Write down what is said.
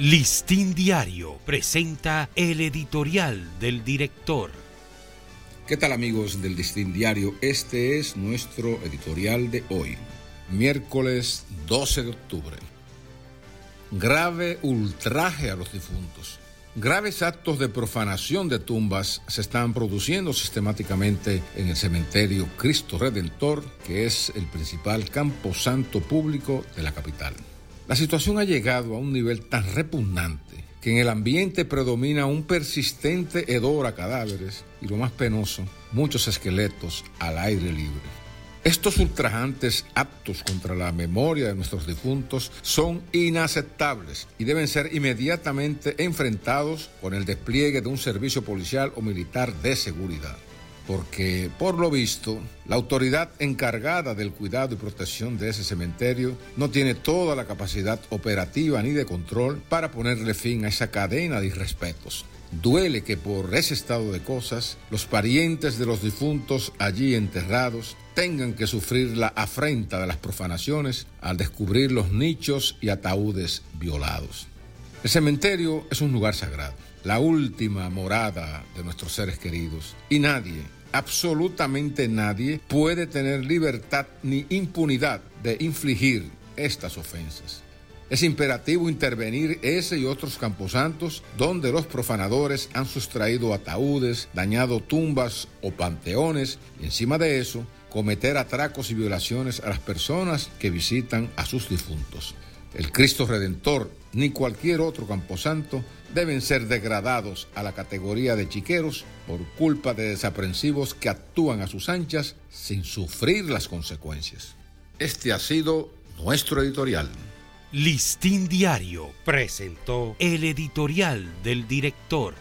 Listín Diario presenta el editorial del director. ¿Qué tal amigos del Listín Diario? Este es nuestro editorial de hoy, miércoles 12 de octubre. Grave ultraje a los difuntos. Graves actos de profanación de tumbas se están produciendo sistemáticamente en el cementerio Cristo Redentor, que es el principal camposanto público de la capital. La situación ha llegado a un nivel tan repugnante que en el ambiente predomina un persistente hedor a cadáveres y lo más penoso, muchos esqueletos al aire libre. Estos ultrajantes actos contra la memoria de nuestros difuntos son inaceptables y deben ser inmediatamente enfrentados con el despliegue de un servicio policial o militar de seguridad porque por lo visto la autoridad encargada del cuidado y protección de ese cementerio no tiene toda la capacidad operativa ni de control para ponerle fin a esa cadena de irrespetos. Duele que por ese estado de cosas los parientes de los difuntos allí enterrados tengan que sufrir la afrenta de las profanaciones al descubrir los nichos y ataúdes violados. El cementerio es un lugar sagrado, la última morada de nuestros seres queridos, y nadie, absolutamente nadie puede tener libertad ni impunidad de infligir estas ofensas. Es imperativo intervenir ese y otros camposantos donde los profanadores han sustraído ataúdes, dañado tumbas o panteones y encima de eso cometer atracos y violaciones a las personas que visitan a sus difuntos. El Cristo Redentor ni cualquier otro camposanto deben ser degradados a la categoría de chiqueros por culpa de desaprensivos que actúan a sus anchas sin sufrir las consecuencias. Este ha sido nuestro editorial. Listín Diario presentó el editorial del director.